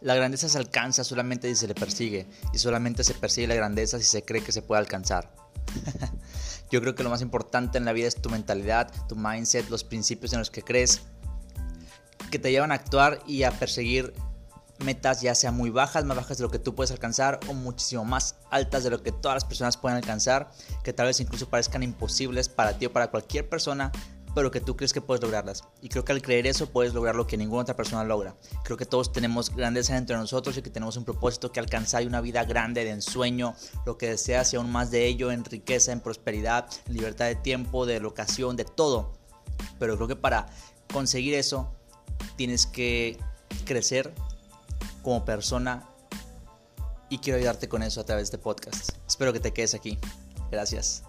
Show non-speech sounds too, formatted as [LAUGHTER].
La grandeza se alcanza solamente si se le persigue y solamente se persigue la grandeza si se cree que se puede alcanzar. [LAUGHS] Yo creo que lo más importante en la vida es tu mentalidad, tu mindset, los principios en los que crees, que te llevan a actuar y a perseguir metas ya sea muy bajas, más bajas de lo que tú puedes alcanzar o muchísimo más altas de lo que todas las personas pueden alcanzar, que tal vez incluso parezcan imposibles para ti o para cualquier persona, pero que tú crees que puedes lograrlas. Y creo que al creer eso puedes lograr lo que ninguna otra persona logra. Creo que todos tenemos grandeza dentro de nosotros y que tenemos un propósito que alcanzar y una vida grande de ensueño, lo que deseas y aún más de ello en riqueza, en prosperidad, en libertad de tiempo, de locación, de todo. Pero creo que para conseguir eso tienes que crecer como persona y quiero ayudarte con eso a través de podcast. Espero que te quedes aquí. Gracias.